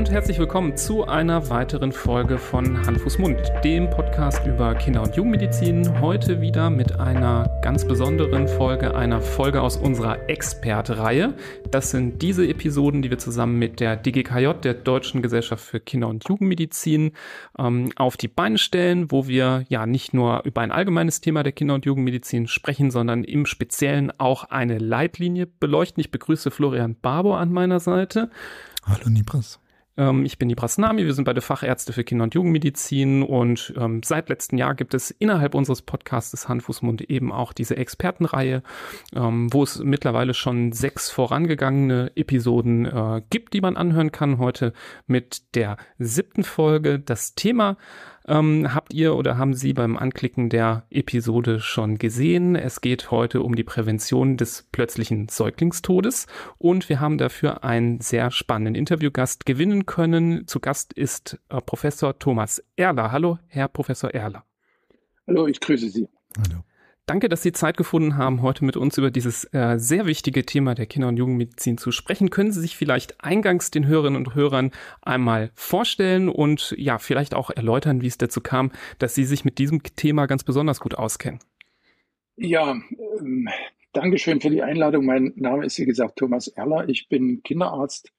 Und herzlich willkommen zu einer weiteren Folge von Hand, Fuß, Mund, dem Podcast über Kinder- und Jugendmedizin. Heute wieder mit einer ganz besonderen Folge, einer Folge aus unserer Expert-Reihe. Das sind diese Episoden, die wir zusammen mit der DGKJ, der Deutschen Gesellschaft für Kinder- und Jugendmedizin, ähm, auf die Beine stellen, wo wir ja nicht nur über ein allgemeines Thema der Kinder- und Jugendmedizin sprechen, sondern im Speziellen auch eine Leitlinie beleuchten. Ich begrüße Florian Barbo an meiner Seite. Hallo Nibras. Ähm, ich bin Nibras Nami, wir sind beide Fachärzte für Kinder- und Jugendmedizin und ähm, seit letztem Jahr gibt es innerhalb unseres Podcastes Handfußmund eben auch diese Expertenreihe, ähm, wo es mittlerweile schon sechs vorangegangene Episoden äh, gibt, die man anhören kann. Heute mit der siebten Folge. Das Thema ähm, habt ihr oder haben Sie beim Anklicken der Episode schon gesehen. Es geht heute um die Prävention des plötzlichen Säuglingstodes und wir haben dafür einen sehr spannenden Interviewgast gewinnen können. Zu Gast ist äh, Professor Thomas Erler. Hallo, Herr Professor Erler. Hallo, ich grüße Sie. Hallo. Danke, dass Sie Zeit gefunden haben, heute mit uns über dieses äh, sehr wichtige Thema der Kinder- und Jugendmedizin zu sprechen. Können Sie sich vielleicht eingangs den Hörerinnen und Hörern einmal vorstellen und ja, vielleicht auch erläutern, wie es dazu kam, dass Sie sich mit diesem Thema ganz besonders gut auskennen? Ja, ähm, Dankeschön für die Einladung. Mein Name ist, wie gesagt, Thomas Erler. Ich bin Kinderarzt,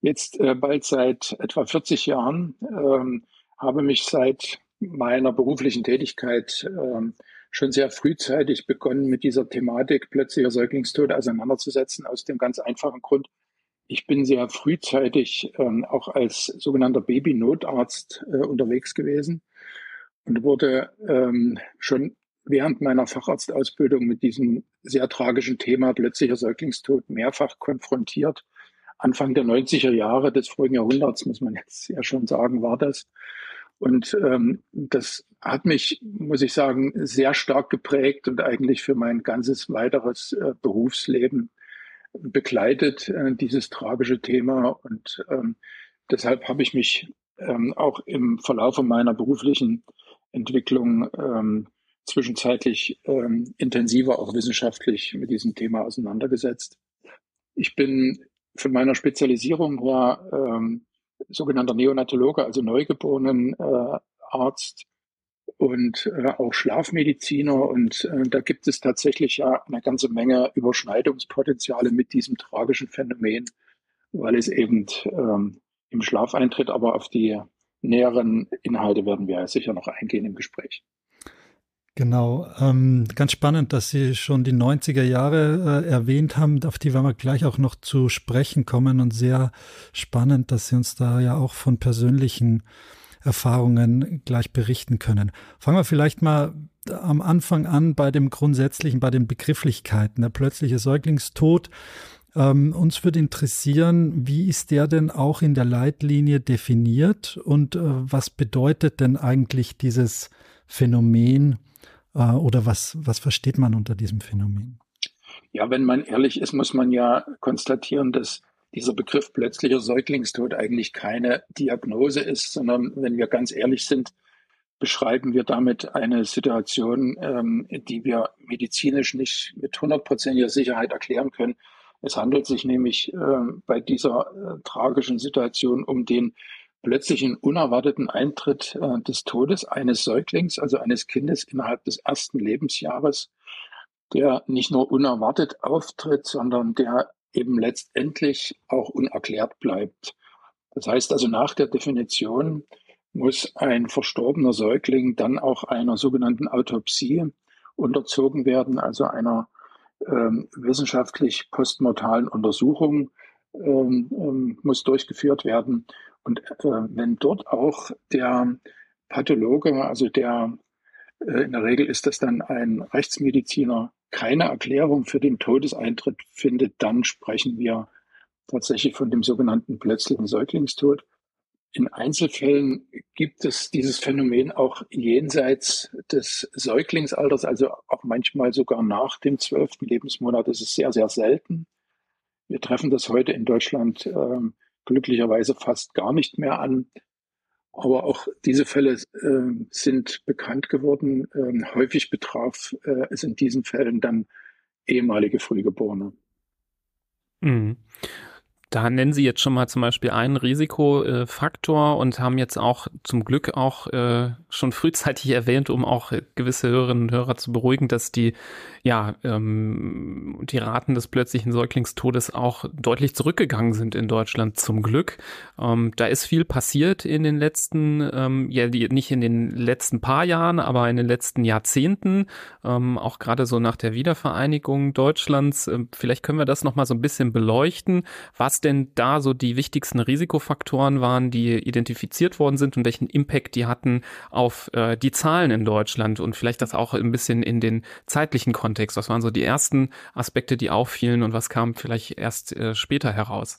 jetzt äh, bald seit etwa 40 Jahren, ähm, habe mich seit meiner beruflichen Tätigkeit ähm, schon sehr frühzeitig begonnen, mit dieser Thematik plötzlicher Säuglingstod auseinanderzusetzen, aus dem ganz einfachen Grund, ich bin sehr frühzeitig ähm, auch als sogenannter Babynotarzt äh, unterwegs gewesen und wurde ähm, schon während meiner Facharztausbildung mit diesem sehr tragischen Thema plötzlicher Säuglingstod mehrfach konfrontiert. Anfang der 90er Jahre des vorigen Jahrhunderts, muss man jetzt ja schon sagen, war das. Und ähm, das hat mich, muss ich sagen, sehr stark geprägt und eigentlich für mein ganzes weiteres äh, Berufsleben begleitet, äh, dieses tragische Thema. Und ähm, deshalb habe ich mich ähm, auch im Verlauf meiner beruflichen Entwicklung ähm, zwischenzeitlich ähm, intensiver auch wissenschaftlich mit diesem Thema auseinandergesetzt. Ich bin von meiner Spezialisierung her ähm, sogenannter Neonatologe, also Neugeborenenarzt äh, und äh, auch Schlafmediziner. Und äh, da gibt es tatsächlich ja eine ganze Menge Überschneidungspotenziale mit diesem tragischen Phänomen, weil es eben ähm, im Schlaf eintritt. Aber auf die näheren Inhalte werden wir sicher noch eingehen im Gespräch. Genau, ähm, ganz spannend, dass Sie schon die 90er Jahre äh, erwähnt haben, auf die werden wir gleich auch noch zu sprechen kommen und sehr spannend, dass Sie uns da ja auch von persönlichen Erfahrungen gleich berichten können. Fangen wir vielleicht mal am Anfang an bei dem Grundsätzlichen, bei den Begrifflichkeiten. Der plötzliche Säuglingstod. Ähm, uns würde interessieren, wie ist der denn auch in der Leitlinie definiert und äh, was bedeutet denn eigentlich dieses Phänomen äh, oder was, was versteht man unter diesem Phänomen? Ja, wenn man ehrlich ist, muss man ja konstatieren, dass dieser Begriff plötzlicher Säuglingstod eigentlich keine Diagnose ist, sondern wenn wir ganz ehrlich sind, beschreiben wir damit eine Situation, ähm, die wir medizinisch nicht mit hundertprozentiger Sicherheit erklären können. Es handelt sich nämlich äh, bei dieser äh, tragischen Situation um den plötzlichen unerwarteten Eintritt äh, des Todes eines Säuglings, also eines Kindes innerhalb des ersten Lebensjahres, der nicht nur unerwartet auftritt, sondern der eben letztendlich auch unerklärt bleibt. Das heißt also nach der Definition muss ein verstorbener Säugling dann auch einer sogenannten Autopsie unterzogen werden, also einer ähm, wissenschaftlich postmortalen Untersuchung ähm, ähm, muss durchgeführt werden. Und äh, wenn dort auch der Pathologe, also der äh, in der Regel ist das dann ein Rechtsmediziner, keine Erklärung für den Todeseintritt findet, dann sprechen wir tatsächlich von dem sogenannten plötzlichen Säuglingstod. In Einzelfällen gibt es dieses Phänomen auch jenseits des Säuglingsalters, also auch manchmal sogar nach dem zwölften Lebensmonat. Das ist sehr, sehr selten. Wir treffen das heute in Deutschland ähm, glücklicherweise fast gar nicht mehr an. Aber auch diese Fälle äh, sind bekannt geworden. Ähm, häufig betraf äh, es in diesen Fällen dann ehemalige Frühgeborene. Mhm. Da nennen Sie jetzt schon mal zum Beispiel einen Risikofaktor und haben jetzt auch zum Glück auch äh, schon frühzeitig erwähnt, um auch gewisse Hörerinnen und Hörer zu beruhigen, dass die ja ähm, die Raten des plötzlichen Säuglingstodes auch deutlich zurückgegangen sind in Deutschland zum Glück. Ähm, da ist viel passiert in den letzten, ähm, ja nicht in den letzten paar Jahren, aber in den letzten Jahrzehnten, auch gerade so nach der Wiedervereinigung Deutschlands. Vielleicht können wir das noch mal so ein bisschen beleuchten, was denn da so die wichtigsten Risikofaktoren waren, die identifiziert worden sind und welchen Impact die hatten auf äh, die Zahlen in Deutschland und vielleicht das auch ein bisschen in den zeitlichen Kontext. Was waren so die ersten Aspekte, die auffielen und was kam vielleicht erst äh, später heraus?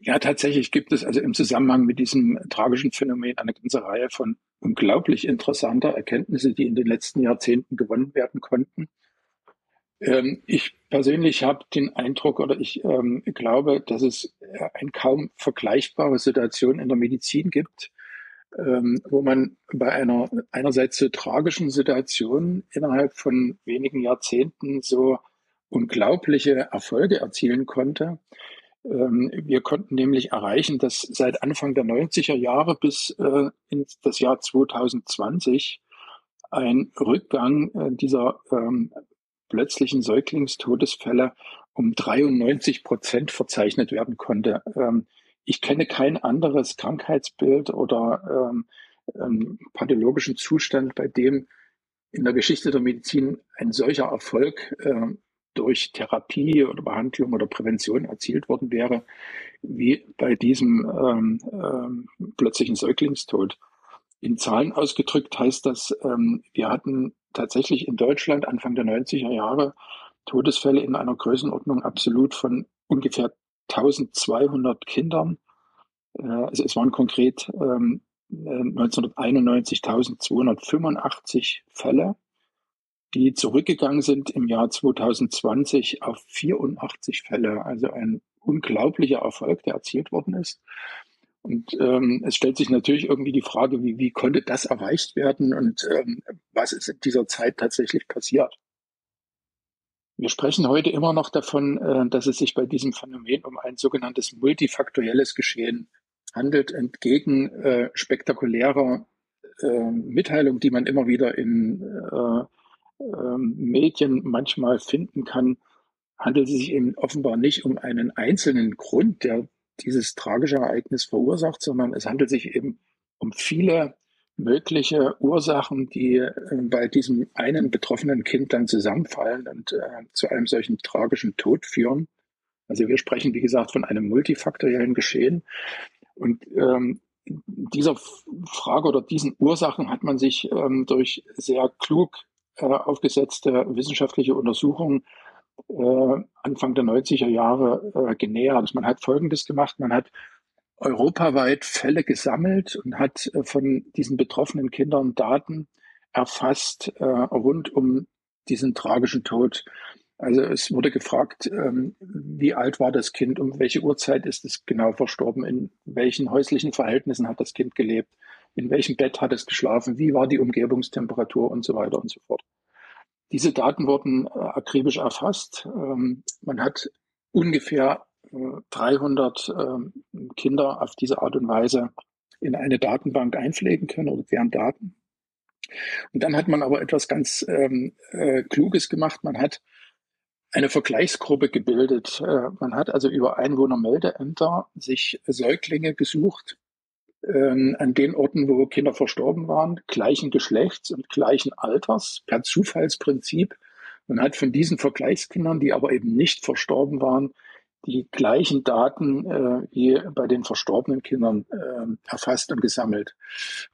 Ja, tatsächlich gibt es also im Zusammenhang mit diesem tragischen Phänomen eine ganze Reihe von unglaublich interessanter Erkenntnisse, die in den letzten Jahrzehnten gewonnen werden konnten. Ähm, ich persönlich habe den Eindruck oder ich ähm, glaube, dass es äh, eine kaum vergleichbare Situation in der Medizin gibt, ähm, wo man bei einer einerseits so tragischen Situation innerhalb von wenigen Jahrzehnten so unglaubliche Erfolge erzielen konnte. Ähm, wir konnten nämlich erreichen, dass seit Anfang der 90er Jahre bis äh, in das Jahr 2020 ein Rückgang äh, dieser ähm, plötzlichen Säuglingstodesfälle um 93 Prozent verzeichnet werden konnte. Ähm, ich kenne kein anderes Krankheitsbild oder ähm, ähm, pathologischen Zustand, bei dem in der Geschichte der Medizin ein solcher Erfolg äh, durch Therapie oder Behandlung oder Prävention erzielt worden wäre, wie bei diesem ähm, ähm, plötzlichen Säuglingstod. In Zahlen ausgedrückt heißt das, ähm, wir hatten tatsächlich in Deutschland Anfang der 90er Jahre Todesfälle in einer Größenordnung absolut von ungefähr 1200 Kindern. Äh, also es waren konkret ähm, 1991 1285 Fälle, die zurückgegangen sind im Jahr 2020 auf 84 Fälle. Also ein unglaublicher Erfolg, der erzielt worden ist. Und ähm, es stellt sich natürlich irgendwie die Frage, wie, wie konnte das erreicht werden und ähm, was ist in dieser Zeit tatsächlich passiert? Wir sprechen heute immer noch davon, äh, dass es sich bei diesem Phänomen um ein sogenanntes multifaktorielles Geschehen handelt, entgegen äh, spektakulärer äh, Mitteilung, die man immer wieder in äh, äh, Medien manchmal finden kann, handelt es sich eben offenbar nicht um einen einzelnen Grund, der dieses tragische Ereignis verursacht, sondern es handelt sich eben um viele mögliche Ursachen, die äh, bei diesem einen betroffenen Kind dann zusammenfallen und äh, zu einem solchen tragischen Tod führen. Also wir sprechen, wie gesagt, von einem multifaktoriellen Geschehen. Und ähm, dieser Frage oder diesen Ursachen hat man sich ähm, durch sehr klug äh, aufgesetzte wissenschaftliche Untersuchungen äh, Anfang der 90er Jahre äh, genähert. Also man hat Folgendes gemacht, man hat europaweit Fälle gesammelt und hat äh, von diesen betroffenen Kindern Daten erfasst äh, rund um diesen tragischen Tod. Also es wurde gefragt, ähm, wie alt war das Kind, um welche Uhrzeit ist es genau verstorben, in welchen häuslichen Verhältnissen hat das Kind gelebt, in welchem Bett hat es geschlafen, wie war die Umgebungstemperatur und so weiter und so fort. Diese Daten wurden äh, akribisch erfasst. Ähm, man hat ungefähr 300 äh, Kinder auf diese Art und Weise in eine Datenbank einpflegen können oder deren Daten. Und dann hat man aber etwas ganz ähm, äh, Kluges gemacht. Man hat eine Vergleichsgruppe gebildet. Äh, man hat also über Einwohnermeldeämter sich Säuglinge gesucht, ähm, an den Orten, wo Kinder verstorben waren, gleichen Geschlechts und gleichen Alters, per Zufallsprinzip. Man hat von diesen Vergleichskindern, die aber eben nicht verstorben waren, die gleichen Daten äh, wie bei den verstorbenen Kindern äh, erfasst und gesammelt.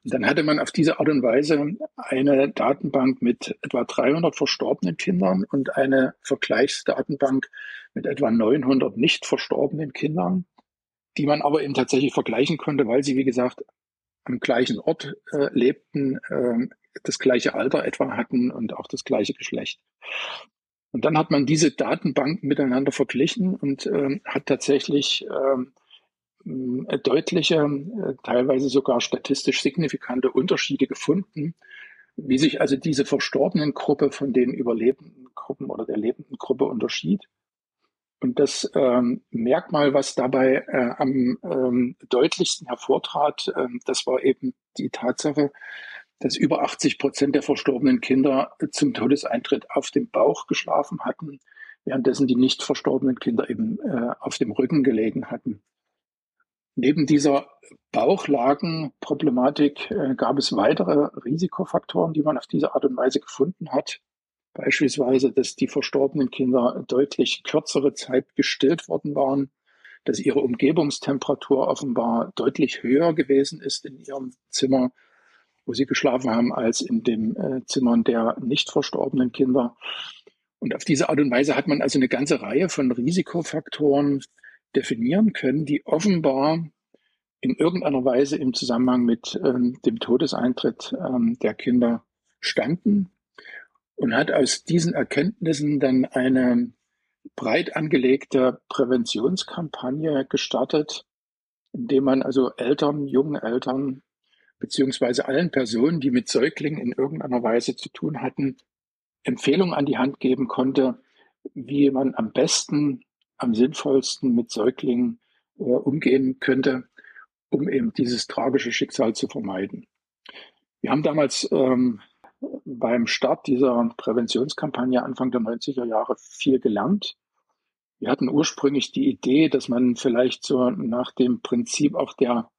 Und dann hatte man auf diese Art und Weise eine Datenbank mit etwa 300 verstorbenen Kindern und eine Vergleichsdatenbank mit etwa 900 nicht verstorbenen Kindern die man aber eben tatsächlich vergleichen konnte, weil sie, wie gesagt, am gleichen Ort äh, lebten, äh, das gleiche Alter etwa hatten und auch das gleiche Geschlecht. Und dann hat man diese Datenbanken miteinander verglichen und äh, hat tatsächlich äh, äh, deutliche, äh, teilweise sogar statistisch signifikante Unterschiede gefunden, wie sich also diese verstorbenen Gruppe von den überlebenden Gruppen oder der lebenden Gruppe unterschied. Und das ähm, Merkmal, was dabei äh, am ähm, deutlichsten hervortrat, äh, das war eben die Tatsache, dass über 80 Prozent der verstorbenen Kinder zum Todeseintritt auf dem Bauch geschlafen hatten, währenddessen die nicht verstorbenen Kinder eben äh, auf dem Rücken gelegen hatten. Neben dieser Bauchlagenproblematik äh, gab es weitere Risikofaktoren, die man auf diese Art und Weise gefunden hat. Beispielsweise, dass die verstorbenen Kinder deutlich kürzere Zeit gestillt worden waren, dass ihre Umgebungstemperatur offenbar deutlich höher gewesen ist in ihrem Zimmer, wo sie geschlafen haben, als in den äh, Zimmern der nicht verstorbenen Kinder. Und auf diese Art und Weise hat man also eine ganze Reihe von Risikofaktoren definieren können, die offenbar in irgendeiner Weise im Zusammenhang mit ähm, dem Todeseintritt ähm, der Kinder standen und hat aus diesen Erkenntnissen dann eine breit angelegte Präventionskampagne gestartet, indem man also Eltern, jungen Eltern, beziehungsweise allen Personen, die mit Säuglingen in irgendeiner Weise zu tun hatten, Empfehlungen an die Hand geben konnte, wie man am besten am sinnvollsten mit Säuglingen äh, umgehen könnte, um eben dieses tragische Schicksal zu vermeiden. Wir haben damals ähm, beim Start dieser Präventionskampagne Anfang der 90er Jahre viel gelernt. Wir hatten ursprünglich die Idee, dass man vielleicht so nach dem Prinzip auch der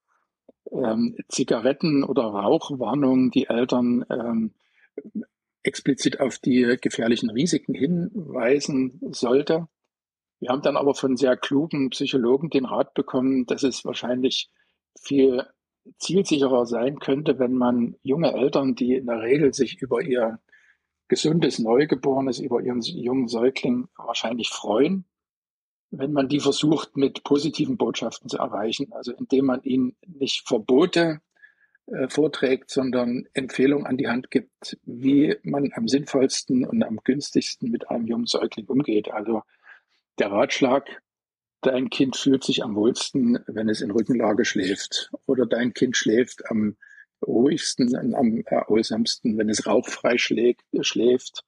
ähm, Zigaretten- oder Rauchwarnung die Eltern ähm, explizit auf die gefährlichen Risiken hinweisen sollte. Wir haben dann aber von sehr klugen Psychologen den Rat bekommen, dass es wahrscheinlich viel zielsicherer sein könnte, wenn man junge Eltern, die in der Regel sich über ihr gesundes Neugeborenes, über ihren jungen Säugling wahrscheinlich freuen, wenn man die versucht, mit positiven Botschaften zu erreichen. Also indem man ihnen nicht Verbote äh, vorträgt, sondern Empfehlungen an die Hand gibt, wie man am sinnvollsten und am günstigsten mit einem jungen Säugling umgeht. Also der Ratschlag, dein Kind fühlt sich am wohlsten, wenn es in Rückenlage schläft. Oder dein Kind schläft am ruhigsten, am erholsamsten, wenn es rauchfrei schlägt, schläft,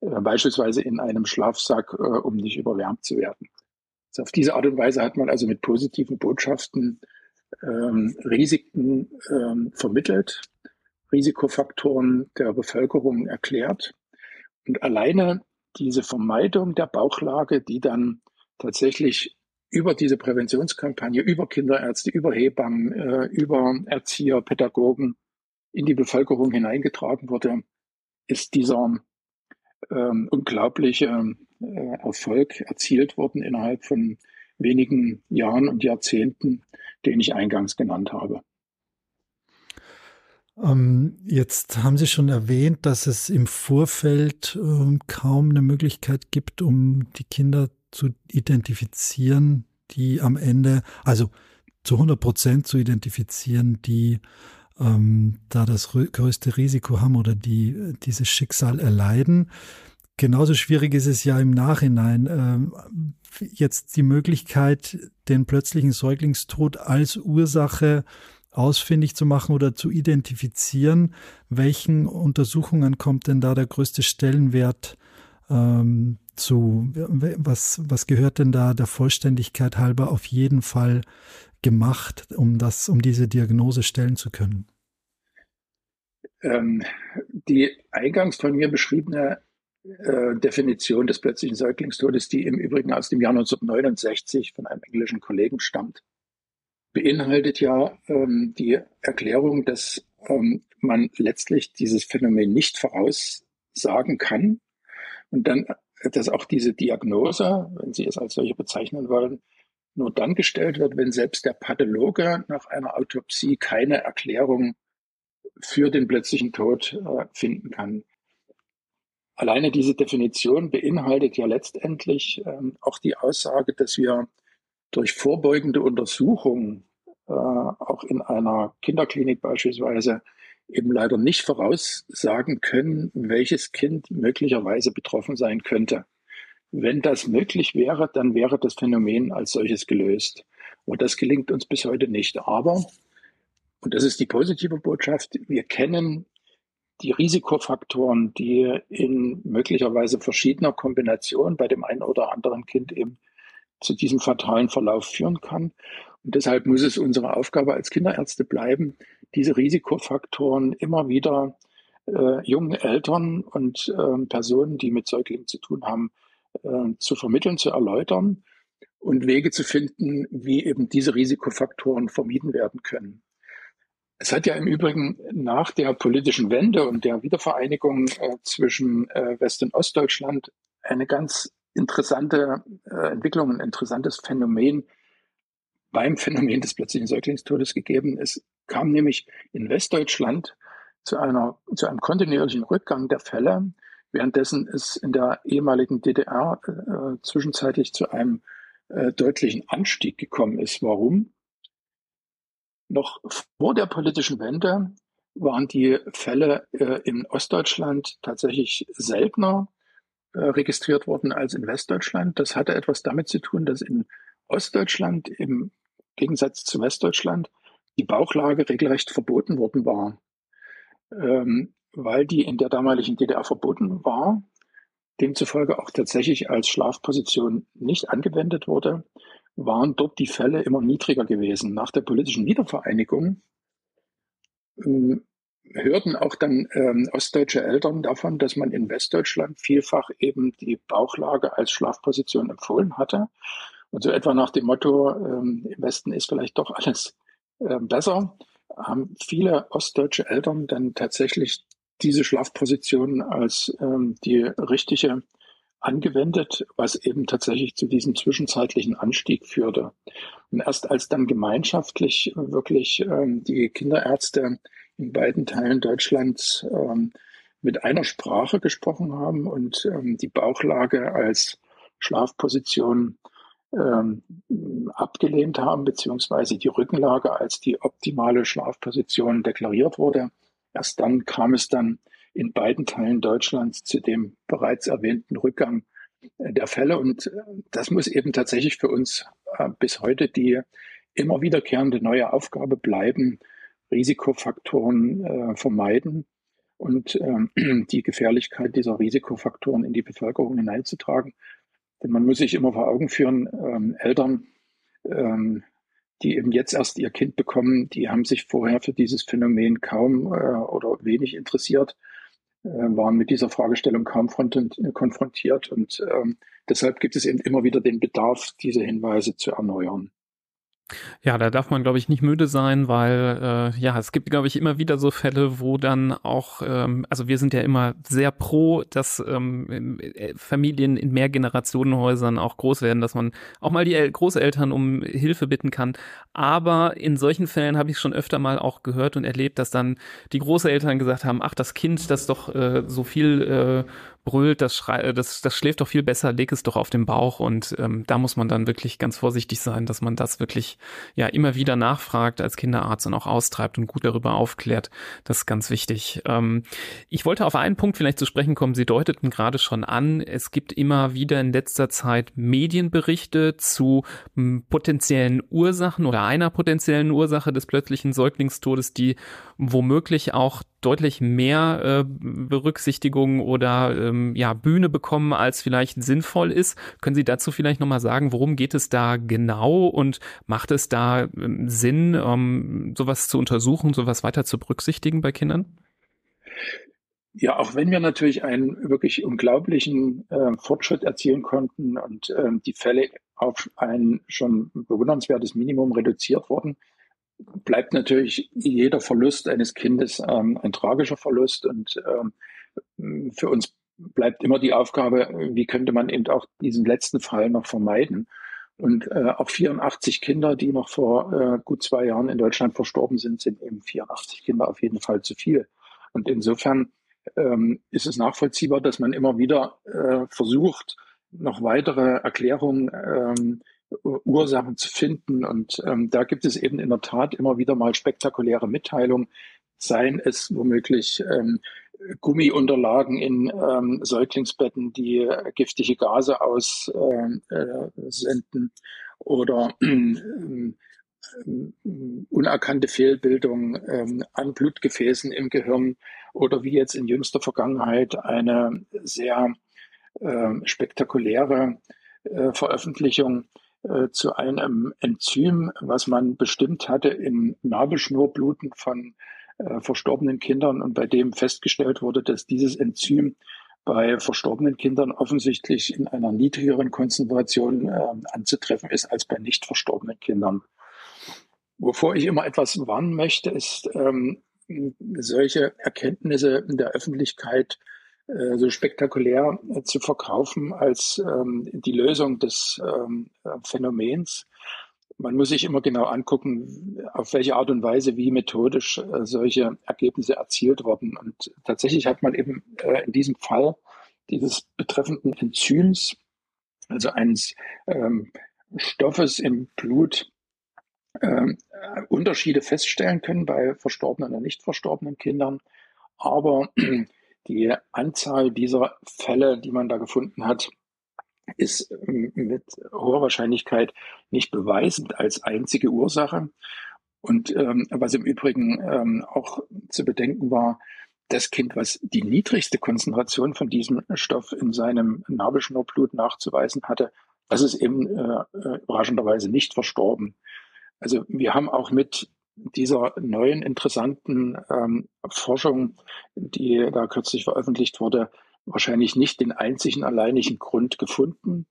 äh, beispielsweise in einem Schlafsack, äh, um nicht überwärmt zu werden. Also auf diese Art und Weise hat man also mit positiven Botschaften ähm, Risiken ähm, vermittelt, Risikofaktoren der Bevölkerung erklärt. Und alleine diese Vermeidung der Bauchlage, die dann tatsächlich über diese Präventionskampagne, über Kinderärzte, über Hebammen, äh, über Erzieher, Pädagogen in die Bevölkerung hineingetragen wurde, ist dieser ähm, unglaubliche äh, Erfolg erzielt worden innerhalb von wenigen Jahren und Jahrzehnten, den ich eingangs genannt habe. Ähm, jetzt haben Sie schon erwähnt, dass es im Vorfeld ähm, kaum eine Möglichkeit gibt, um die Kinder zu identifizieren, die am Ende, also zu 100 Prozent zu identifizieren, die ähm, da das größte Risiko haben oder die dieses Schicksal erleiden. Genauso schwierig ist es ja im Nachhinein. Ähm, jetzt die Möglichkeit, den plötzlichen Säuglingstod als Ursache ausfindig zu machen oder zu identifizieren. Welchen Untersuchungen kommt denn da der größte Stellenwert ähm, zu? Was, was gehört denn da der Vollständigkeit halber auf jeden Fall gemacht, um das, um diese Diagnose stellen zu können? Ähm, die eingangs von mir beschriebene äh, Definition des plötzlichen Säuglingstodes, die im Übrigen aus dem Jahr 1969 von einem englischen Kollegen stammt, beinhaltet ja ähm, die Erklärung, dass ähm, man letztlich dieses Phänomen nicht voraussagen kann und dann, dass auch diese Diagnose, wenn Sie es als solche bezeichnen wollen, nur dann gestellt wird, wenn selbst der Pathologe nach einer Autopsie keine Erklärung für den plötzlichen Tod äh, finden kann. Alleine diese Definition beinhaltet ja letztendlich ähm, auch die Aussage, dass wir durch vorbeugende Untersuchungen äh, auch in einer Kinderklinik beispielsweise eben leider nicht voraussagen können, welches Kind möglicherweise betroffen sein könnte. Wenn das möglich wäre, dann wäre das Phänomen als solches gelöst. Und das gelingt uns bis heute nicht. Aber, und das ist die positive Botschaft, wir kennen die Risikofaktoren, die in möglicherweise verschiedener Kombination bei dem einen oder anderen Kind eben zu diesem fatalen Verlauf führen kann. Und deshalb muss es unsere Aufgabe als Kinderärzte bleiben, diese Risikofaktoren immer wieder äh, jungen Eltern und äh, Personen, die mit Säuglingen zu tun haben, äh, zu vermitteln, zu erläutern und Wege zu finden, wie eben diese Risikofaktoren vermieden werden können. Es hat ja im Übrigen nach der politischen Wende und der Wiedervereinigung äh, zwischen äh, West- und Ostdeutschland eine ganz interessante äh, Entwicklung, ein interessantes Phänomen beim Phänomen des plötzlichen Säuglingstodes gegeben. Es kam nämlich in Westdeutschland zu einer, zu einem kontinuierlichen Rückgang der Fälle, währenddessen es in der ehemaligen DDR äh, zwischenzeitlich zu einem äh, deutlichen Anstieg gekommen ist. Warum? Noch vor der politischen Wende waren die Fälle äh, in Ostdeutschland tatsächlich seltener äh, registriert worden als in Westdeutschland. Das hatte etwas damit zu tun, dass in Ostdeutschland im Gegensatz zu Westdeutschland die Bauchlage regelrecht verboten worden war. Ähm, weil die in der damaligen DDR verboten war, demzufolge auch tatsächlich als Schlafposition nicht angewendet wurde, waren dort die Fälle immer niedriger gewesen. Nach der politischen Wiedervereinigung ähm, hörten auch dann ähm, ostdeutsche Eltern davon, dass man in Westdeutschland vielfach eben die Bauchlage als Schlafposition empfohlen hatte. Und so etwa nach dem Motto, ähm, im Westen ist vielleicht doch alles äh, besser, haben viele ostdeutsche Eltern dann tatsächlich diese Schlafposition als ähm, die richtige angewendet, was eben tatsächlich zu diesem zwischenzeitlichen Anstieg führte. Und erst als dann gemeinschaftlich wirklich ähm, die Kinderärzte in beiden Teilen Deutschlands ähm, mit einer Sprache gesprochen haben und ähm, die Bauchlage als Schlafposition ähm, abgelehnt haben, beziehungsweise die Rückenlage als die optimale Schlafposition deklariert wurde. Erst dann kam es dann in beiden Teilen Deutschlands zu dem bereits erwähnten Rückgang äh, der Fälle. Und äh, das muss eben tatsächlich für uns äh, bis heute die immer wiederkehrende neue Aufgabe bleiben, Risikofaktoren vermeiden und ähm, die Gefährlichkeit dieser Risikofaktoren in die Bevölkerung hineinzutragen. Denn man muss sich immer vor Augen führen, ähm, Eltern, ähm, die eben jetzt erst ihr Kind bekommen, die haben sich vorher für dieses Phänomen kaum äh, oder wenig interessiert, äh, waren mit dieser Fragestellung kaum konfrontiert und ähm, deshalb gibt es eben immer wieder den Bedarf, diese Hinweise zu erneuern. Ja, da darf man, glaube ich, nicht müde sein, weil äh, ja, es gibt, glaube ich, immer wieder so Fälle, wo dann auch, ähm, also wir sind ja immer sehr pro, dass ähm, äh, Familien in Mehrgenerationenhäusern auch groß werden, dass man auch mal die El Großeltern um Hilfe bitten kann. Aber in solchen Fällen habe ich schon öfter mal auch gehört und erlebt, dass dann die Großeltern gesagt haben, ach, das Kind, das doch äh, so viel äh, brüllt, das, schrei äh, das, das schläft doch viel besser, leg es doch auf den Bauch. Und ähm, da muss man dann wirklich ganz vorsichtig sein, dass man das wirklich ja immer wieder nachfragt als Kinderarzt und auch austreibt und gut darüber aufklärt. Das ist ganz wichtig. Ähm, ich wollte auf einen Punkt vielleicht zu sprechen kommen. Sie deuteten gerade schon an, es gibt immer wieder in letzter Zeit Medienberichte zu m, potenziellen Ursachen oder einer potenziellen Ursache des plötzlichen Säuglingstodes, die womöglich auch deutlich mehr äh, Berücksichtigung oder ähm, ja, Bühne bekommen, als vielleicht sinnvoll ist. Können Sie dazu vielleicht nochmal sagen, worum geht es da genau und macht es da ähm, Sinn, ähm, sowas zu untersuchen, sowas weiter zu berücksichtigen bei Kindern? Ja, auch wenn wir natürlich einen wirklich unglaublichen äh, Fortschritt erzielen konnten und äh, die Fälle auf ein schon bewundernswertes Minimum reduziert wurden, bleibt natürlich jeder Verlust eines Kindes ähm, ein tragischer Verlust und ähm, für uns bleibt immer die Aufgabe, wie könnte man eben auch diesen letzten Fall noch vermeiden. Und äh, auch 84 Kinder, die noch vor äh, gut zwei Jahren in Deutschland verstorben sind, sind eben 84 Kinder auf jeden Fall zu viel. Und insofern ähm, ist es nachvollziehbar, dass man immer wieder äh, versucht, noch weitere Erklärungen ähm, Ursachen zu finden. Und ähm, da gibt es eben in der Tat immer wieder mal spektakuläre Mitteilungen, seien es womöglich ähm, Gummiunterlagen in ähm, Säuglingsbetten, die giftige Gase aussenden. Ähm, äh, oder ähm, unerkannte Fehlbildung ähm, an Blutgefäßen im Gehirn oder wie jetzt in jüngster Vergangenheit eine sehr äh, spektakuläre äh, Veröffentlichung äh, zu einem Enzym, was man bestimmt hatte im Nabelschnurbluten von äh, verstorbenen Kindern und bei dem festgestellt wurde, dass dieses Enzym bei verstorbenen Kindern offensichtlich in einer niedrigeren Konzentration äh, anzutreffen ist als bei nicht verstorbenen Kindern. Wovor ich immer etwas warnen möchte, ist, ähm, solche Erkenntnisse in der Öffentlichkeit so spektakulär äh, zu verkaufen als ähm, die Lösung des ähm, Phänomens. Man muss sich immer genau angucken, auf welche Art und Weise, wie methodisch äh, solche Ergebnisse erzielt wurden. Und tatsächlich hat man eben äh, in diesem Fall dieses betreffenden Enzyms, also eines ähm, Stoffes im Blut, ähm, Unterschiede feststellen können bei verstorbenen und nicht verstorbenen Kindern. Aber die Anzahl dieser Fälle, die man da gefunden hat, ist ähm, mit hoher Wahrscheinlichkeit nicht beweisend als einzige Ursache. Und ähm, was im Übrigen ähm, auch zu bedenken war, das Kind, was die niedrigste Konzentration von diesem Stoff in seinem Nabelschnurblut nachzuweisen hatte, das ist eben äh, äh überraschenderweise nicht verstorben. Also wir haben auch mit dieser neuen interessanten ähm, Forschung, die da kürzlich veröffentlicht wurde, wahrscheinlich nicht den einzigen alleinigen Grund gefunden.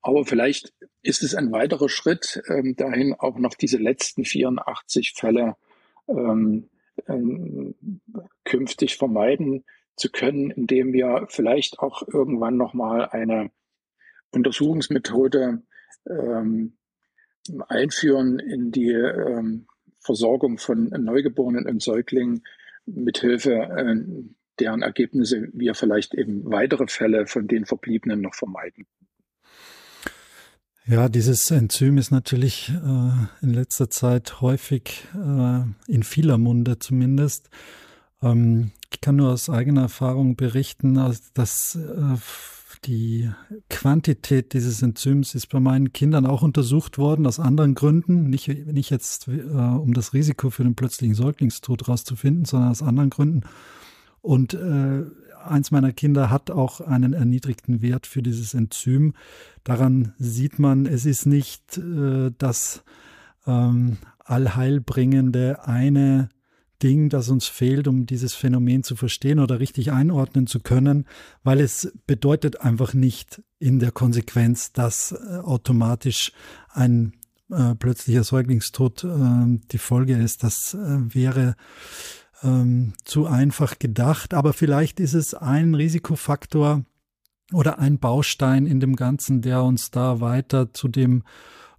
Aber vielleicht ist es ein weiterer Schritt ähm, dahin, auch noch diese letzten 84 Fälle ähm, ähm, künftig vermeiden zu können, indem wir vielleicht auch irgendwann nochmal eine Untersuchungsmethode ähm, einführen in die ähm, Versorgung von Neugeborenen und Säuglingen mithilfe äh, deren Ergebnisse wir vielleicht eben weitere Fälle von den Verbliebenen noch vermeiden. Ja, dieses Enzym ist natürlich äh, in letzter Zeit häufig äh, in vieler Munde zumindest. Ähm, ich kann nur aus eigener Erfahrung berichten, dass äh, die Quantität dieses Enzyms ist bei meinen Kindern auch untersucht worden, aus anderen Gründen. Nicht, nicht jetzt, äh, um das Risiko für den plötzlichen Säuglingstod rauszufinden, sondern aus anderen Gründen. Und äh, eins meiner Kinder hat auch einen erniedrigten Wert für dieses Enzym. Daran sieht man, es ist nicht äh, das ähm, allheilbringende eine Ding, das uns fehlt, um dieses Phänomen zu verstehen oder richtig einordnen zu können, weil es bedeutet einfach nicht in der Konsequenz, dass äh, automatisch ein äh, plötzlicher Säuglingstod äh, die Folge ist. Das äh, wäre ähm, zu einfach gedacht, aber vielleicht ist es ein Risikofaktor oder ein Baustein in dem Ganzen, der uns da weiter zu dem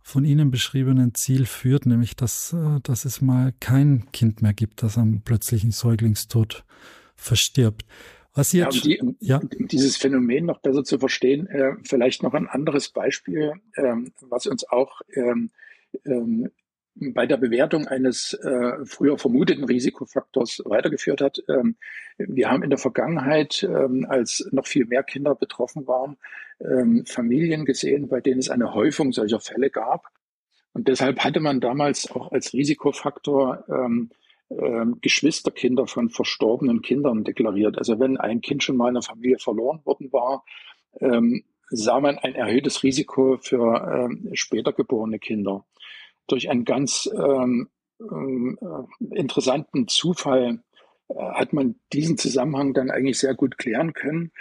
von Ihnen beschriebenen Ziel führt, nämlich dass, äh, dass es mal kein Kind mehr gibt, das am plötzlichen Säuglingstod verstirbt. Was Sie jetzt, ja, um, die, ja? um dieses Phänomen noch besser zu verstehen, äh, vielleicht noch ein anderes Beispiel, ähm, was uns auch ähm, ähm, bei der Bewertung eines äh, früher vermuteten Risikofaktors weitergeführt hat. Ähm, wir haben in der Vergangenheit, ähm, als noch viel mehr Kinder betroffen waren, ähm, Familien gesehen, bei denen es eine Häufung solcher Fälle gab. Und deshalb hatte man damals auch als Risikofaktor ähm, Geschwisterkinder von verstorbenen Kindern deklariert. Also wenn ein Kind schon mal in der Familie verloren worden war, ähm, sah man ein erhöhtes Risiko für ähm, später geborene Kinder durch einen ganz ähm, äh, interessanten Zufall äh, hat man diesen Zusammenhang dann eigentlich sehr gut klären können.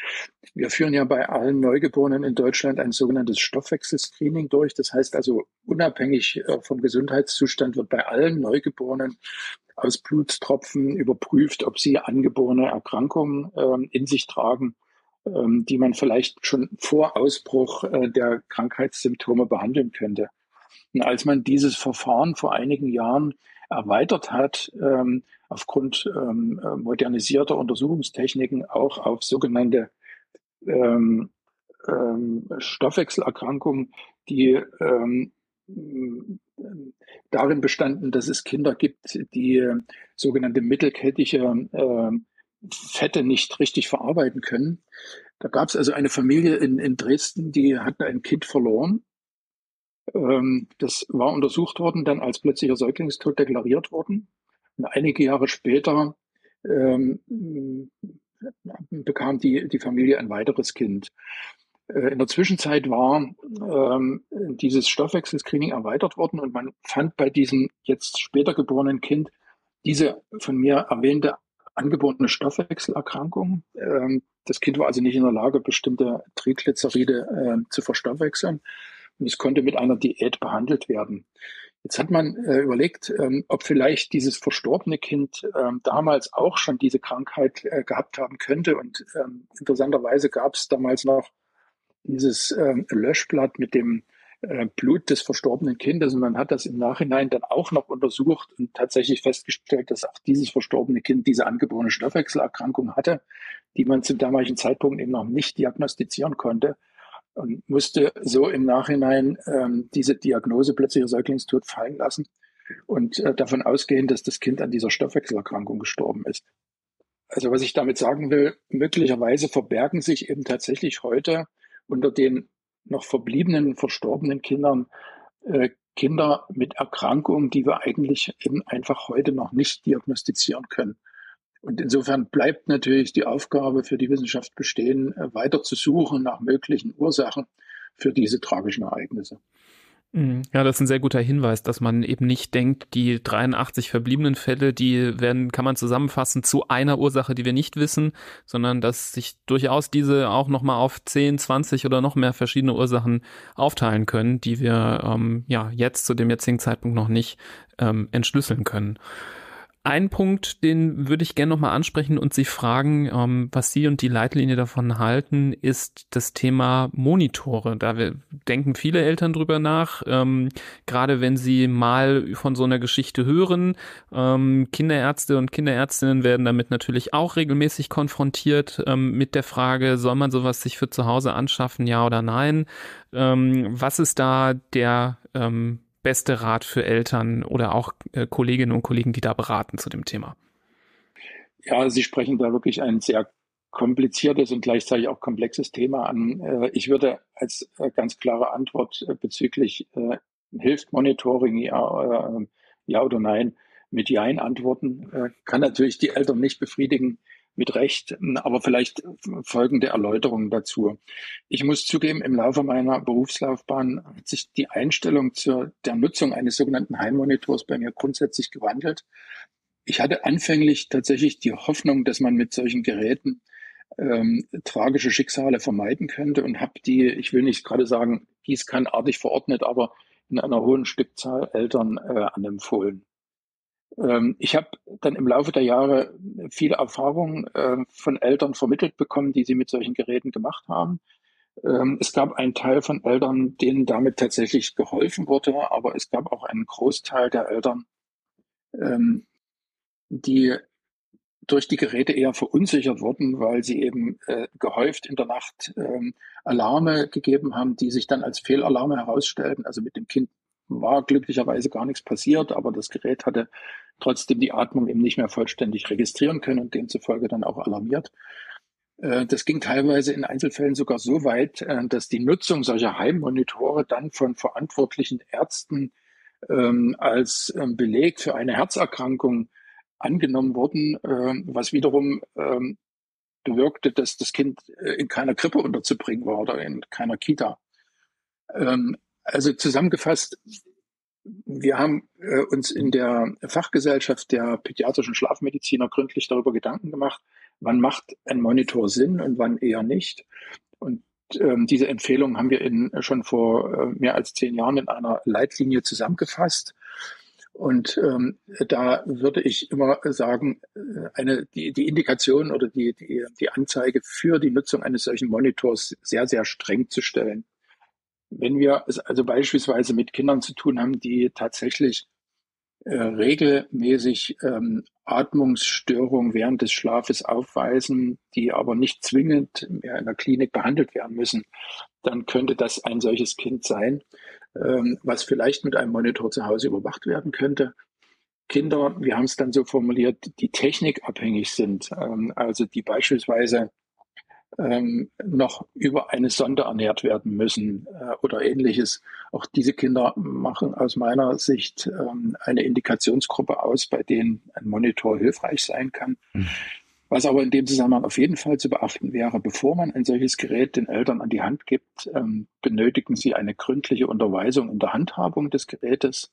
Wir führen ja bei allen Neugeborenen in Deutschland ein sogenanntes Stoffwechselscreening durch. Das heißt also, unabhängig äh, vom Gesundheitszustand wird bei allen Neugeborenen aus Blutstropfen überprüft, ob sie angeborene Erkrankungen äh, in sich tragen, äh, die man vielleicht schon vor Ausbruch äh, der Krankheitssymptome behandeln könnte. Und als man dieses Verfahren vor einigen Jahren erweitert hat, ähm, aufgrund ähm, modernisierter Untersuchungstechniken auch auf sogenannte ähm, ähm, Stoffwechselerkrankungen, die ähm, darin bestanden, dass es Kinder gibt, die sogenannte mittelkettige äh, Fette nicht richtig verarbeiten können. Da gab es also eine Familie in, in Dresden, die hatten ein Kind verloren Ähm, das war untersucht worden, dann als plötzlicher Säuglingstod deklariert worden. Und einige Jahre später ähm, bekam die, die Familie ein weiteres Kind. Äh, in der Zwischenzeit war ähm, dieses Stoffwechselscreening erweitert worden und man fand bei diesem jetzt später geborenen Kind diese von mir erwähnte angeborene Stoffwechselerkrankung. Ähm, das Kind war also nicht in der Lage, bestimmte Triglyceride äh, zu verstoffwechseln und es konnte mit einer Diät behandelt werden. Jetzt hat man äh, überlegt, ähm, ob vielleicht dieses verstorbene Kind ähm, damals auch schon diese Krankheit äh, gehabt haben könnte. Und ähm, interessanterweise gab es damals noch dieses ähm, Löschblatt mit dem äh, Blut des verstorbenen Kindes. Und man hat das im Nachhinein dann auch noch untersucht und tatsächlich festgestellt, dass auch dieses verstorbene Kind diese angeborene Stoffwechselerkrankung hatte, die man zum damaligen Zeitpunkt eben noch nicht diagnostizieren konnte und musste so im Nachhinein ähm, diese Diagnose plötzlicher Säuglingstod fallen lassen und äh, davon ausgehen, dass das Kind an dieser Stoffwechselerkrankung gestorben ist. Also was ich damit sagen will, möglicherweise verbergen sich eben tatsächlich heute unter den noch verbliebenen, verstorbenen Kindern äh, Kinder mit Erkrankungen, die wir eigentlich eben einfach heute noch nicht diagnostizieren können. Und insofern bleibt natürlich die Aufgabe für die Wissenschaft bestehen, äh, weiter zu suchen nach möglichen Ursachen für diese tragischen Ereignisse. Mhm. Ja, das ist ein sehr guter Hinweis, dass man eben nicht denkt, die 83 verbliebenen Fälle, die werden, kann man zusammenfassen zu einer Ursache, die wir nicht wissen, sondern dass sich durchaus diese auch nochmal auf 10, 20 oder noch mehr verschiedene Ursachen aufteilen können, die wir ähm, ja jetzt zu dem jetzigen Zeitpunkt noch nicht ähm, entschlüsseln können. Ein Punkt, den würde ich gerne nochmal ansprechen und Sie fragen, ähm, was Sie und die Leitlinie davon halten, ist das Thema Monitore. Da denken viele Eltern drüber nach, ähm, gerade wenn sie mal von so einer Geschichte hören. Ähm, Kinderärzte und Kinderärztinnen werden damit natürlich auch regelmäßig konfrontiert ähm, mit der Frage, soll man sowas sich für zu Hause anschaffen, ja oder nein? Ähm, was ist da der ähm, beste Rat für Eltern oder auch äh, Kolleginnen und Kollegen, die da beraten zu dem Thema? Ja, Sie sprechen da wirklich ein sehr kompliziertes und gleichzeitig auch komplexes Thema an. Äh, ich würde als äh, ganz klare Antwort äh, bezüglich hilft Monitoring ja, ja oder nein mit Jein antworten. Kann natürlich die Eltern nicht befriedigen, mit Recht, aber vielleicht folgende Erläuterungen dazu. Ich muss zugeben, im Laufe meiner Berufslaufbahn hat sich die Einstellung zur der Nutzung eines sogenannten Heimmonitors bei mir grundsätzlich gewandelt. Ich hatte anfänglich tatsächlich die Hoffnung, dass man mit solchen Geräten ähm, tragische Schicksale vermeiden könnte und habe die, ich will nicht gerade sagen, gießkannartig verordnet, aber in einer hohen Stückzahl Eltern äh, anempfohlen. Ähm, ich habe dann im Laufe der Jahre viele Erfahrungen äh, von Eltern vermittelt bekommen, die sie mit solchen Geräten gemacht haben. Ähm, es gab einen Teil von Eltern, denen damit tatsächlich geholfen wurde, aber es gab auch einen Großteil der Eltern, ähm, die durch die Geräte eher verunsichert wurden, weil sie eben äh, gehäuft in der Nacht ähm, Alarme gegeben haben, die sich dann als Fehlalarme herausstellten. Also mit dem Kind war glücklicherweise gar nichts passiert, aber das Gerät hatte trotzdem die Atmung eben nicht mehr vollständig registrieren können und demzufolge dann auch alarmiert. Äh, das ging teilweise in Einzelfällen sogar so weit, äh, dass die Nutzung solcher Heimmonitore dann von verantwortlichen Ärzten ähm, als ähm, Beleg für eine Herzerkrankung angenommen wurden, äh, was wiederum ähm, bewirkte, dass das Kind in keiner Krippe unterzubringen war oder in keiner Kita. Also zusammengefasst, wir haben äh, uns in der Fachgesellschaft der pädiatrischen Schlafmediziner gründlich darüber Gedanken gemacht, wann macht ein Monitor Sinn und wann eher nicht. Und ähm, diese Empfehlung haben wir in, schon vor äh, mehr als zehn Jahren in einer Leitlinie zusammengefasst. Und ähm, da würde ich immer sagen, äh, eine, die, die Indikation oder die, die, die Anzeige für die Nutzung eines solchen Monitors sehr, sehr streng zu stellen. Wenn wir es also beispielsweise mit Kindern zu tun haben, die tatsächlich äh, regelmäßig ähm, Atmungsstörungen während des Schlafes aufweisen, die aber nicht zwingend mehr in der Klinik behandelt werden müssen, dann könnte das ein solches Kind sein, ähm, was vielleicht mit einem Monitor zu Hause überwacht werden könnte. Kinder, wir haben es dann so formuliert, die technikabhängig sind, ähm, also die beispielsweise ähm, noch über eine Sonde ernährt werden müssen äh, oder ähnliches. Auch diese Kinder machen aus meiner Sicht ähm, eine Indikationsgruppe aus, bei denen ein Monitor hilfreich sein kann. Mhm. Was aber in dem Zusammenhang auf jeden Fall zu beachten wäre, bevor man ein solches Gerät den Eltern an die Hand gibt, ähm, benötigen sie eine gründliche Unterweisung in der Handhabung des Gerätes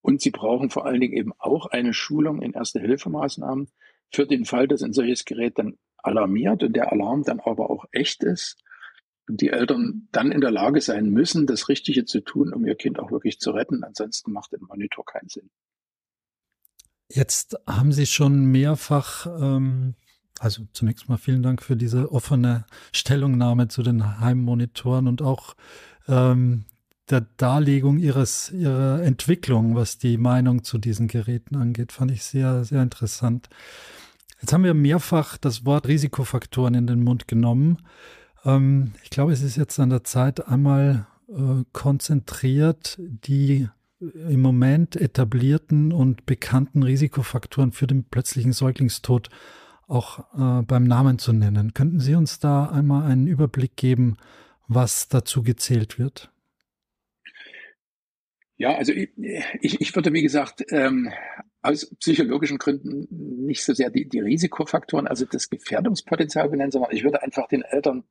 und sie brauchen vor allen Dingen eben auch eine Schulung in Erste-Hilfemaßnahmen für den Fall, dass ein solches Gerät dann alarmiert und der Alarm dann aber auch echt ist und die Eltern dann in der Lage sein müssen, das Richtige zu tun, um ihr Kind auch wirklich zu retten. Ansonsten macht ein Monitor keinen Sinn. Jetzt haben Sie schon mehrfach, ähm, also zunächst mal vielen Dank für diese offene Stellungnahme zu den Heimmonitoren und auch ähm, der Darlegung ihres, ihrer Entwicklung, was die Meinung zu diesen Geräten angeht, fand ich sehr, sehr interessant. Jetzt haben wir mehrfach das Wort Risikofaktoren in den Mund genommen. Ähm, ich glaube, es ist jetzt an der Zeit, einmal äh, konzentriert die im Moment etablierten und bekannten Risikofaktoren für den plötzlichen Säuglingstod auch äh, beim Namen zu nennen. Könnten Sie uns da einmal einen Überblick geben, was dazu gezählt wird? Ja, also ich, ich, würde, wie gesagt, ähm, aus psychologischen Gründen nicht so sehr die, die Risikofaktoren, also das Gefährdungspotenzial benennen, sondern ich würde einfach den Eltern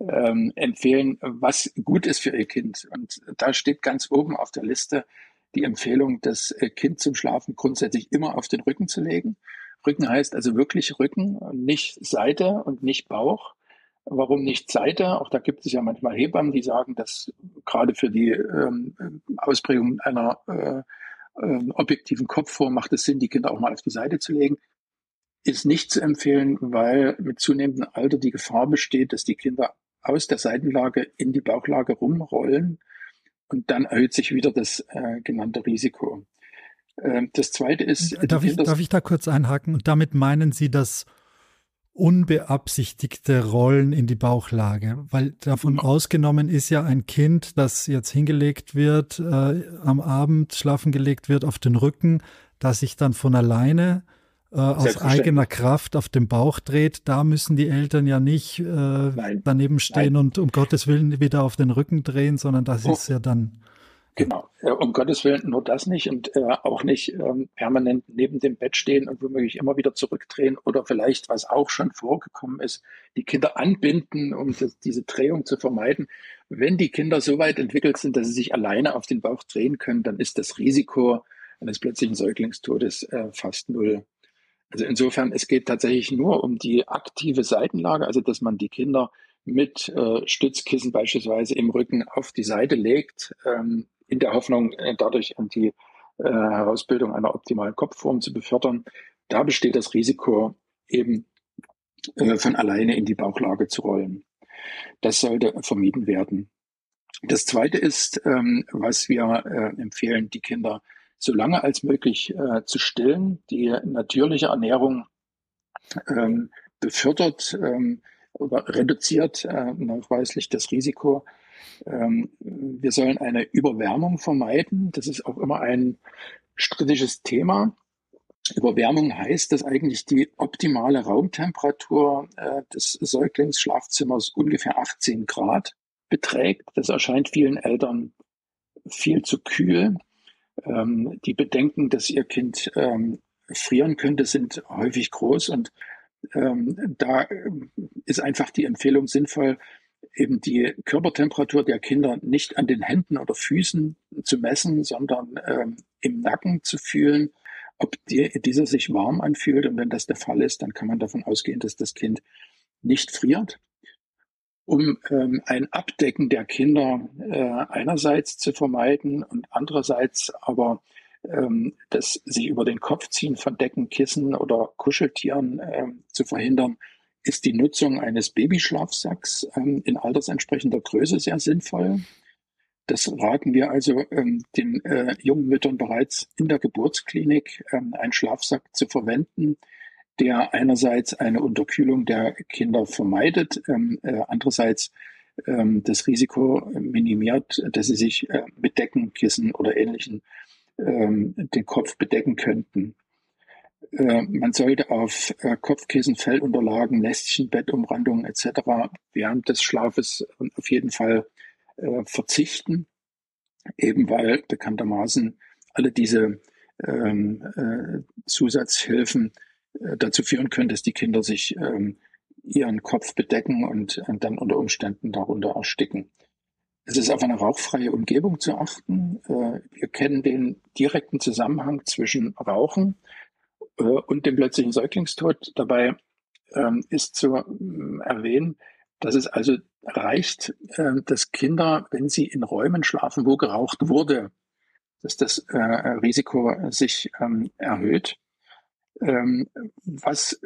ähm, empfehlen, was gut ist für ihr Kind. Und da steht ganz oben auf der Liste die Empfehlung, das äh, Kind zum Schlafen grundsätzlich immer auf den Rücken zu legen. Rücken heißt also wirklich Rücken, nicht Seite und nicht Bauch. Warum nicht Seite? Auch da gibt es ja manchmal Hebammen, die sagen, dass gerade für die ähm, Ausprägung einer äh, äh, objektiven Kopfform macht es Sinn, die Kinder auch mal auf die Seite zu legen. Ist nicht zu empfehlen, weil mit zunehmendem Alter die Gefahr besteht, dass die Kinder aus der Seitenlage in die Bauchlage rumrollen und dann erhöht sich wieder das äh, genannte Risiko. Äh, das zweite ist. Darf ich, darf ich da kurz einhaken? Und damit meinen Sie das unbeabsichtigte Rollen in die Bauchlage, weil davon mhm. ausgenommen ist ja ein Kind, das jetzt hingelegt wird, äh, am Abend schlafen gelegt wird auf den Rücken, das sich dann von alleine äh, aus eigener Kraft auf dem Bauch dreht, da müssen die Eltern ja nicht äh, daneben stehen Nein. und um Gottes Willen wieder auf den Rücken drehen, sondern das oh. ist ja dann Genau, um Gottes Willen nur das nicht und äh, auch nicht ähm, permanent neben dem Bett stehen und womöglich immer wieder zurückdrehen oder vielleicht, was auch schon vorgekommen ist, die Kinder anbinden, um das, diese Drehung zu vermeiden. Wenn die Kinder so weit entwickelt sind, dass sie sich alleine auf den Bauch drehen können, dann ist das Risiko eines plötzlichen Säuglingstodes äh, fast null. Also insofern, es geht tatsächlich nur um die aktive Seitenlage, also dass man die Kinder mit äh, Stützkissen beispielsweise im Rücken auf die Seite legt, ähm, in der Hoffnung, äh, dadurch an die äh, Herausbildung einer optimalen Kopfform zu befördern. Da besteht das Risiko, eben äh, von alleine in die Bauchlage zu rollen. Das sollte vermieden werden. Das Zweite ist, ähm, was wir äh, empfehlen, die Kinder so lange als möglich äh, zu stillen. Die natürliche Ernährung ähm, befördert ähm, oder reduziert äh, nachweislich das Risiko ähm, wir sollen eine Überwärmung vermeiden. Das ist auch immer ein strittiges Thema. Überwärmung heißt, dass eigentlich die optimale Raumtemperatur äh, des Säuglingsschlafzimmers ungefähr 18 Grad beträgt. Das erscheint vielen Eltern viel zu kühl. Ähm, die Bedenken, dass ihr Kind ähm, frieren könnte, sind häufig groß und ähm, da äh, ist einfach die Empfehlung sinnvoll, eben die Körpertemperatur der Kinder nicht an den Händen oder Füßen zu messen, sondern ähm, im Nacken zu fühlen, ob die, dieser sich warm anfühlt. Und wenn das der Fall ist, dann kann man davon ausgehen, dass das Kind nicht friert. Um ähm, ein Abdecken der Kinder äh, einerseits zu vermeiden und andererseits aber ähm, das sich über den Kopf ziehen von Decken, Kissen oder Kuscheltieren äh, zu verhindern, ist die Nutzung eines Babyschlafsacks ähm, in altersentsprechender Größe sehr sinnvoll. Das raten wir also ähm, den äh, jungen Müttern bereits in der Geburtsklinik, ähm, einen Schlafsack zu verwenden, der einerseits eine Unterkühlung der Kinder vermeidet, ähm, äh, andererseits ähm, das Risiko minimiert, dass sie sich äh, mit Deckenkissen oder ähnlichen ähm, den Kopf bedecken könnten. Äh, man sollte auf äh, Kopfkissen, Fellunterlagen, Lästchen, Bettumrandungen etc. während des Schlafes auf jeden Fall äh, verzichten, eben weil bekanntermaßen alle diese ähm, äh, Zusatzhilfen dazu führen können, dass die Kinder sich ähm, ihren Kopf bedecken und, dann unter Umständen darunter ersticken. Es ist auf eine rauchfreie Umgebung zu achten. Wir kennen den direkten Zusammenhang zwischen Rauchen äh, und dem plötzlichen Säuglingstod. Dabei ähm, ist zu ähm, erwähnen, dass es also reicht, äh, dass Kinder, wenn sie in Räumen schlafen, wo geraucht wurde, dass das äh, Risiko sich ähm, erhöht. Ähm, was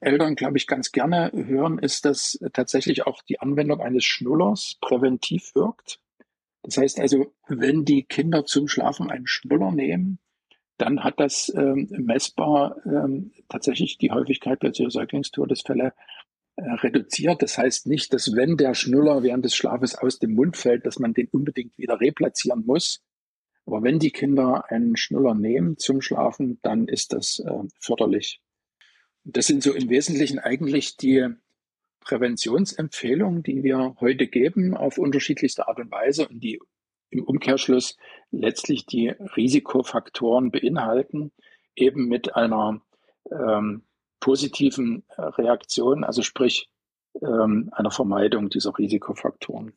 Eltern, glaube ich, ganz gerne hören, ist, dass tatsächlich auch die Anwendung eines Schnullers präventiv wirkt. Das heißt also, wenn die Kinder zum Schlafen einen Schnuller nehmen, dann hat das ähm, messbar ähm, tatsächlich die Häufigkeit plötzlicher Säuglingstodesfälle äh, reduziert. Das heißt nicht, dass wenn der Schnuller während des Schlafes aus dem Mund fällt, dass man den unbedingt wieder replatzieren muss. Aber wenn die Kinder einen Schnuller nehmen zum Schlafen, dann ist das äh, förderlich. Das sind so im Wesentlichen eigentlich die Präventionsempfehlungen, die wir heute geben auf unterschiedlichste Art und Weise und die im Umkehrschluss letztlich die Risikofaktoren beinhalten, eben mit einer ähm, positiven Reaktion, also sprich ähm, einer Vermeidung dieser Risikofaktoren.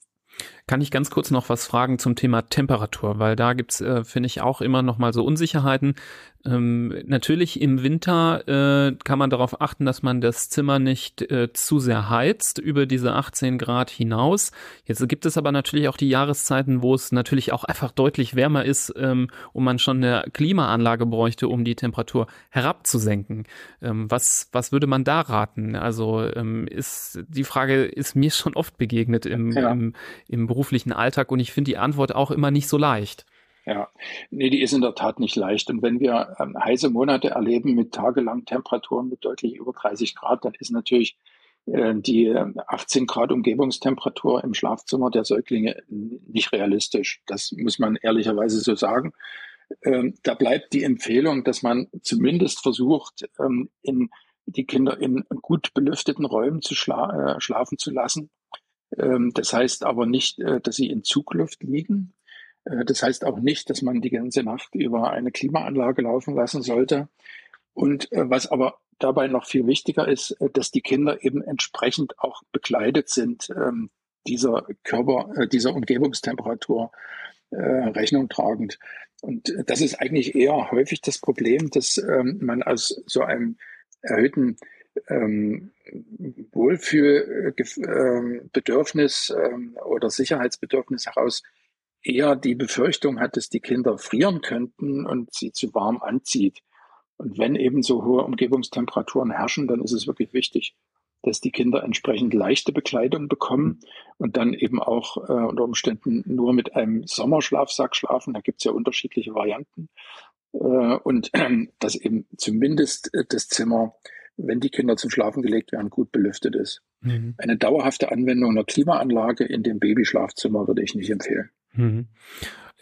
Kann ich ganz kurz noch was fragen zum Thema Temperatur, weil da gibt's, äh, finde ich, auch immer noch mal so Unsicherheiten. Ähm, natürlich im Winter äh, kann man darauf achten, dass man das Zimmer nicht äh, zu sehr heizt über diese 18 Grad hinaus. Jetzt gibt es aber natürlich auch die Jahreszeiten, wo es natürlich auch einfach deutlich wärmer ist ähm, und man schon eine Klimaanlage bräuchte, um die Temperatur herabzusenken. Ähm, was, was würde man da raten? Also ähm, ist die Frage ist mir schon oft begegnet im, ja. im, im beruflichen Alltag und ich finde die Antwort auch immer nicht so leicht. Ja, nee, die ist in der Tat nicht leicht. Und wenn wir ähm, heiße Monate erleben mit tagelangen Temperaturen mit deutlich über 30 Grad, dann ist natürlich äh, die 18 ähm, Grad Umgebungstemperatur im Schlafzimmer der Säuglinge nicht realistisch. Das muss man ehrlicherweise so sagen. Ähm, da bleibt die Empfehlung, dass man zumindest versucht, ähm, in die Kinder in gut belüfteten Räumen zu schla äh, schlafen zu lassen. Ähm, das heißt aber nicht, äh, dass sie in Zugluft liegen. Äh, das heißt auch nicht, dass man die ganze Nacht über eine Klimaanlage laufen lassen sollte. Und äh, was aber dabei noch viel wichtiger ist, dass die Kinder eben entsprechend auch bekleidet sind, ähm, dieser Körper, dieser Umgebungstemperatur Rechnung tragend. Und das ist eigentlich eher häufig das Problem, dass ähm, man aus so einem erhöhten ähm, Wohlfühlbedürfnis ähm, oder Sicherheitsbedürfnis heraus eher die Befürchtung hat, dass die Kinder frieren könnten und sie zu warm anzieht. Und wenn eben so hohe Umgebungstemperaturen herrschen, dann ist es wirklich wichtig, dass die Kinder entsprechend leichte Bekleidung bekommen und dann eben auch äh, unter Umständen nur mit einem Sommerschlafsack schlafen. Da gibt es ja unterschiedliche Varianten. Äh, und äh, dass eben zumindest das Zimmer wenn die Kinder zum Schlafen gelegt werden, gut belüftet ist. Mhm. Eine dauerhafte Anwendung einer Klimaanlage in dem Babyschlafzimmer würde ich nicht empfehlen. Mhm.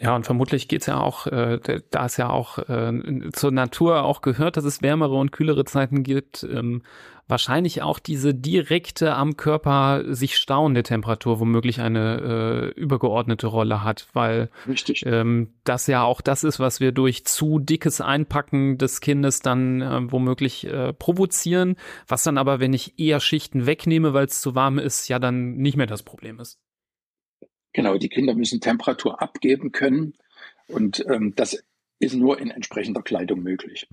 Ja, und vermutlich geht's ja auch, äh, da es ja auch äh, zur Natur auch gehört, dass es wärmere und kühlere Zeiten gibt, ähm, wahrscheinlich auch diese direkte am Körper sich stauende Temperatur womöglich eine äh, übergeordnete Rolle hat, weil Richtig. Ähm, das ja auch das ist, was wir durch zu dickes Einpacken des Kindes dann äh, womöglich äh, provozieren, was dann aber, wenn ich eher Schichten wegnehme, weil es zu warm ist, ja dann nicht mehr das Problem ist. Genau, die Kinder müssen Temperatur abgeben können und ähm, das ist nur in entsprechender Kleidung möglich.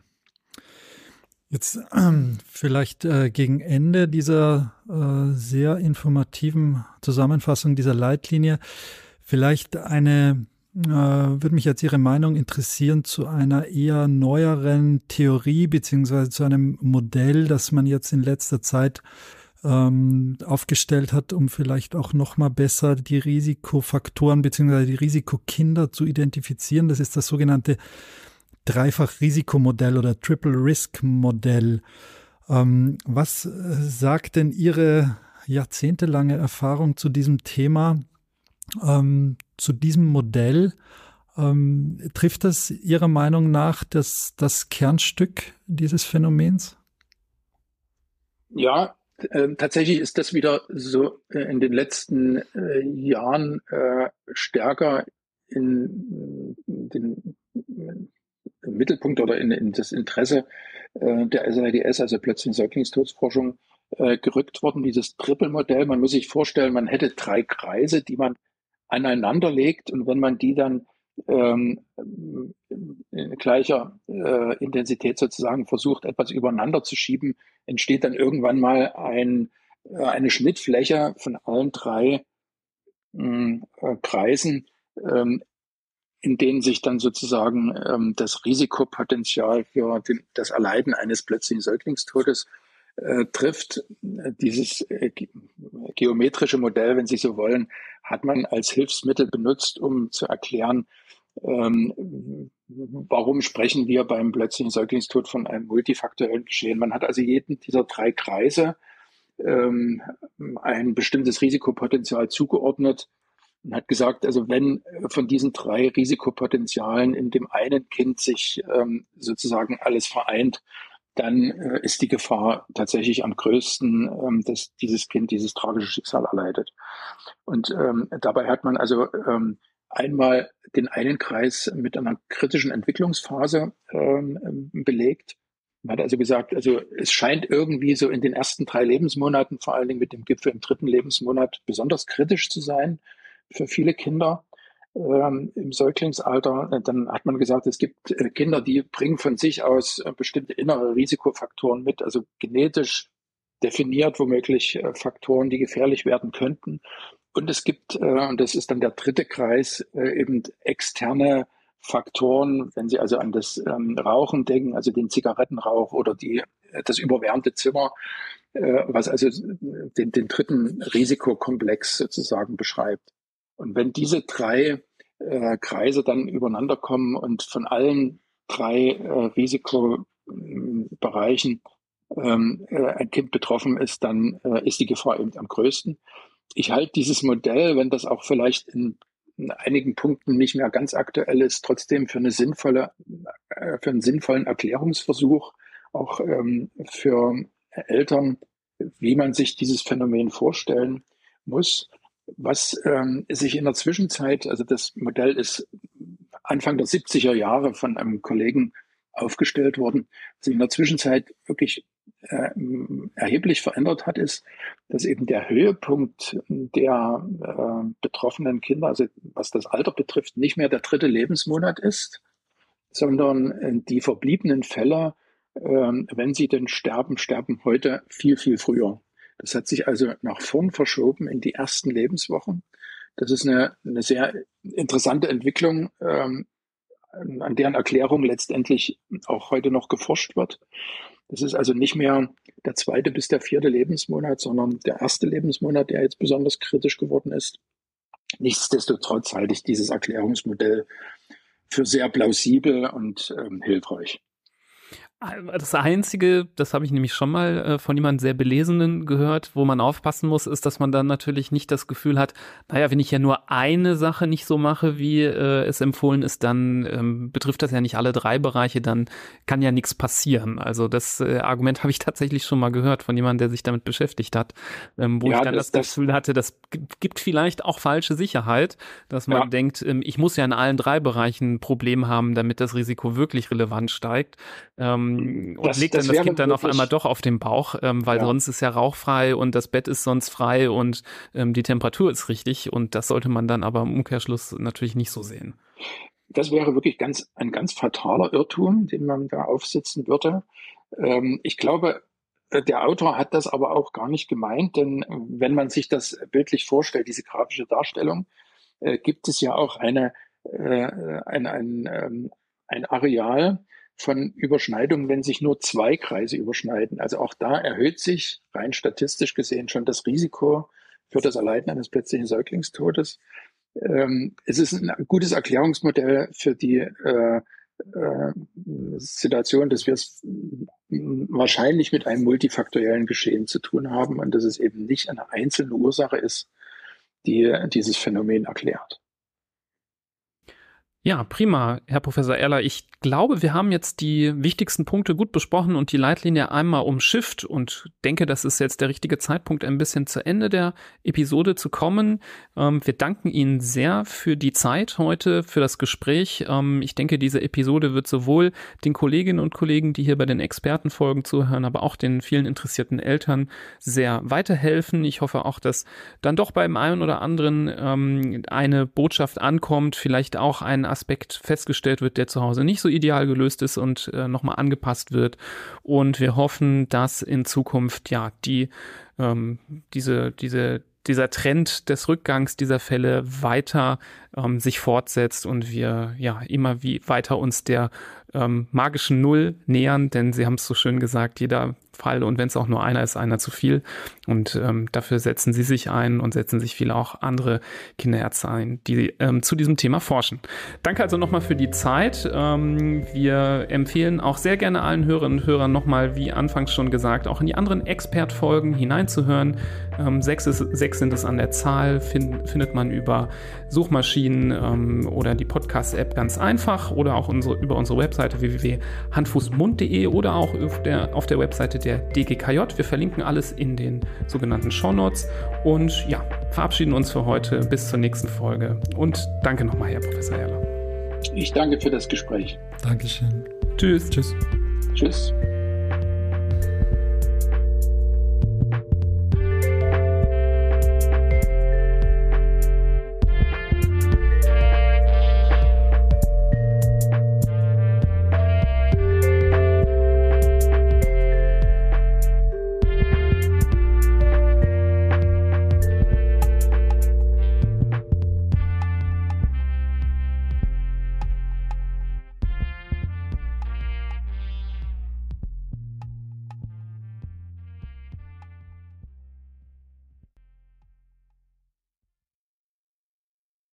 Jetzt ähm, vielleicht äh, gegen Ende dieser äh, sehr informativen Zusammenfassung dieser Leitlinie vielleicht eine, äh, würde mich jetzt Ihre Meinung interessieren zu einer eher neueren Theorie beziehungsweise zu einem Modell, das man jetzt in letzter Zeit ähm, aufgestellt hat, um vielleicht auch noch mal besser die Risikofaktoren beziehungsweise die Risikokinder zu identifizieren. Das ist das sogenannte Dreifach-Risikomodell oder Triple-Risk-Modell. Ähm, was äh, sagt denn Ihre jahrzehntelange Erfahrung zu diesem Thema, ähm, zu diesem Modell? Ähm, trifft das Ihrer Meinung nach das, das Kernstück dieses Phänomens? Ja, tatsächlich ist das wieder so äh, in den letzten äh, Jahren äh, stärker in, den Mittelpunkt oder in, in das Interesse der SIDS, also plötzlich Säuglingstodsforschung, gerückt worden, dieses Triple-Modell. Man muss sich vorstellen, man hätte drei Kreise, die man aneinander legt und wenn man die dann ähm, in gleicher äh, Intensität sozusagen versucht, etwas übereinander zu schieben, entsteht dann irgendwann mal ein, äh, eine Schnittfläche von allen drei äh, Kreisen, ähm, in denen sich dann sozusagen ähm, das Risikopotenzial für den, das Erleiden eines plötzlichen Säuglingstodes äh, trifft. Dieses äh, geometrische Modell, wenn Sie so wollen, hat man als Hilfsmittel benutzt, um zu erklären, ähm, warum sprechen wir beim plötzlichen Säuglingstod von einem multifaktorellen Geschehen. Man hat also jeden dieser drei Kreise ähm, ein bestimmtes Risikopotenzial zugeordnet und hat gesagt, also wenn von diesen drei Risikopotenzialen in dem einen Kind sich ähm, sozusagen alles vereint, dann äh, ist die Gefahr tatsächlich am größten, ähm, dass dieses Kind dieses tragische Schicksal erleidet. Und ähm, dabei hat man also ähm, einmal den einen Kreis mit einer kritischen Entwicklungsphase ähm, belegt. Man hat also gesagt, also es scheint irgendwie so in den ersten drei Lebensmonaten, vor allen Dingen mit dem Gipfel im dritten Lebensmonat, besonders kritisch zu sein für viele Kinder ähm, im Säuglingsalter. Äh, dann hat man gesagt, es gibt äh, Kinder, die bringen von sich aus äh, bestimmte innere Risikofaktoren mit, also genetisch definiert womöglich Faktoren, die gefährlich werden könnten. Und es gibt, und das ist dann der dritte Kreis, eben externe Faktoren, wenn Sie also an das ähm, Rauchen denken, also den Zigarettenrauch oder die, das überwärmte Zimmer, was also den, den dritten Risikokomplex sozusagen beschreibt. Und wenn diese drei äh, Kreise dann übereinander kommen und von allen drei äh, Risikobereichen ähm, äh, ein Kind betroffen ist, dann äh, ist die Gefahr eben am größten. Ich halte dieses Modell, wenn das auch vielleicht in, in einigen Punkten nicht mehr ganz aktuell ist, trotzdem für eine sinnvolle, äh, für einen sinnvollen Erklärungsversuch, auch ähm, für Eltern, wie man sich dieses Phänomen vorstellen muss. Was ähm, sich in der Zwischenzeit, also das Modell ist Anfang der 70er Jahre von einem Kollegen aufgestellt worden, sich in der Zwischenzeit wirklich äh, erheblich verändert hat, ist, dass eben der Höhepunkt der äh, betroffenen Kinder, also was das Alter betrifft, nicht mehr der dritte Lebensmonat ist, sondern äh, die verbliebenen Fälle, äh, wenn sie denn sterben, sterben heute viel, viel früher. Das hat sich also nach vorn verschoben in die ersten Lebenswochen. Das ist eine, eine sehr interessante Entwicklung, ähm, an deren Erklärung letztendlich auch heute noch geforscht wird. Das ist also nicht mehr der zweite bis der vierte Lebensmonat, sondern der erste Lebensmonat, der jetzt besonders kritisch geworden ist. Nichtsdestotrotz halte ich dieses Erklärungsmodell für sehr plausibel und ähm, hilfreich. Das Einzige, das habe ich nämlich schon mal äh, von jemandem sehr Belesenen gehört, wo man aufpassen muss, ist, dass man dann natürlich nicht das Gefühl hat, naja, wenn ich ja nur eine Sache nicht so mache, wie äh, es empfohlen ist, dann ähm, betrifft das ja nicht alle drei Bereiche, dann kann ja nichts passieren. Also das äh, Argument habe ich tatsächlich schon mal gehört von jemandem, der sich damit beschäftigt hat, ähm, wo ja, ich dann das, das, Gefühl hatte, das gibt vielleicht auch falsche Sicherheit, dass man ja. denkt, ähm, ich muss ja in allen drei Bereichen ein Problem haben, damit das Risiko wirklich relevant steigt. Ähm, ähm, und das, legt dann das, Kind dann auf einmal doch auf den Bauch, ähm, weil ja. sonst ist ja rauchfrei und das Bett ist sonst frei und ähm, die Temperatur ist richtig und das sollte man dann aber im Umkehrschluss natürlich nicht so sehen. Das wäre wirklich ganz, ein ganz fataler Irrtum, den man da aufsitzen würde. Ähm, ich glaube, äh, der Autor hat das aber auch gar nicht gemeint, denn wenn man sich das bildlich vorstellt, diese grafische Darstellung, äh, gibt es ja auch eine, äh, ein, ein, ähm, ein Areal, von Überschneidungen, wenn sich nur zwei Kreise überschneiden. Also auch da erhöht sich rein statistisch gesehen schon das Risiko für das Erleiden eines plötzlichen Säuglingstodes. Ähm, es ist ein gutes Erklärungsmodell für die äh, äh, Situation, dass wir es wahrscheinlich mit einem multifaktoriellen Geschehen zu tun haben und dass es eben nicht eine einzelne Ursache ist, die dieses Phänomen erklärt. Ja, prima, Herr Professor Erler. Ich glaube, wir haben jetzt die wichtigsten Punkte gut besprochen und die Leitlinie einmal umschifft und denke, das ist jetzt der richtige Zeitpunkt, ein bisschen zu Ende der Episode zu kommen. Ähm, wir danken Ihnen sehr für die Zeit heute, für das Gespräch. Ähm, ich denke, diese Episode wird sowohl den Kolleginnen und Kollegen, die hier bei den Expertenfolgen zuhören, aber auch den vielen interessierten Eltern sehr weiterhelfen. Ich hoffe auch, dass dann doch beim einen oder anderen ähm, eine Botschaft ankommt, vielleicht auch ein Aspekt festgestellt wird, der zu Hause nicht so ideal gelöst ist und äh, nochmal angepasst wird. Und wir hoffen, dass in Zukunft ja die ähm, diese diese dieser Trend des Rückgangs dieser Fälle weiter ähm, sich fortsetzt und wir ja immer wie weiter uns der ähm, magischen Null nähern, denn Sie haben es so schön gesagt, jeder Fall und wenn es auch nur einer ist, einer zu viel. Und ähm, dafür setzen Sie sich ein und setzen sich viele auch andere Kinderärzte ein, die ähm, zu diesem Thema forschen. Danke also nochmal für die Zeit. Ähm, wir empfehlen auch sehr gerne allen Hörerinnen und Hörern nochmal, wie anfangs schon gesagt, auch in die anderen Expert-Folgen hineinzuhören. Ähm, sechs, ist, sechs sind es an der Zahl, find, findet man über Suchmaschinen ähm, oder die Podcast-App ganz einfach oder auch unsere, über unsere Webseite www.handfußmund.de oder auch auf der, auf der Webseite der DGKJ. Wir verlinken alles in den sogenannten Shownotes und ja, verabschieden uns für heute bis zur nächsten Folge und danke nochmal, Herr Professor Erler. Ich danke für das Gespräch. Dankeschön. Tschüss. Tschüss. Tschüss.